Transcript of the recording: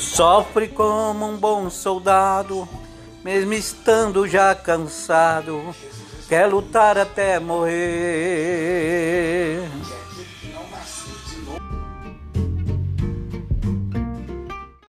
Sofre como um bom soldado, mesmo estando já cansado, quer lutar até morrer.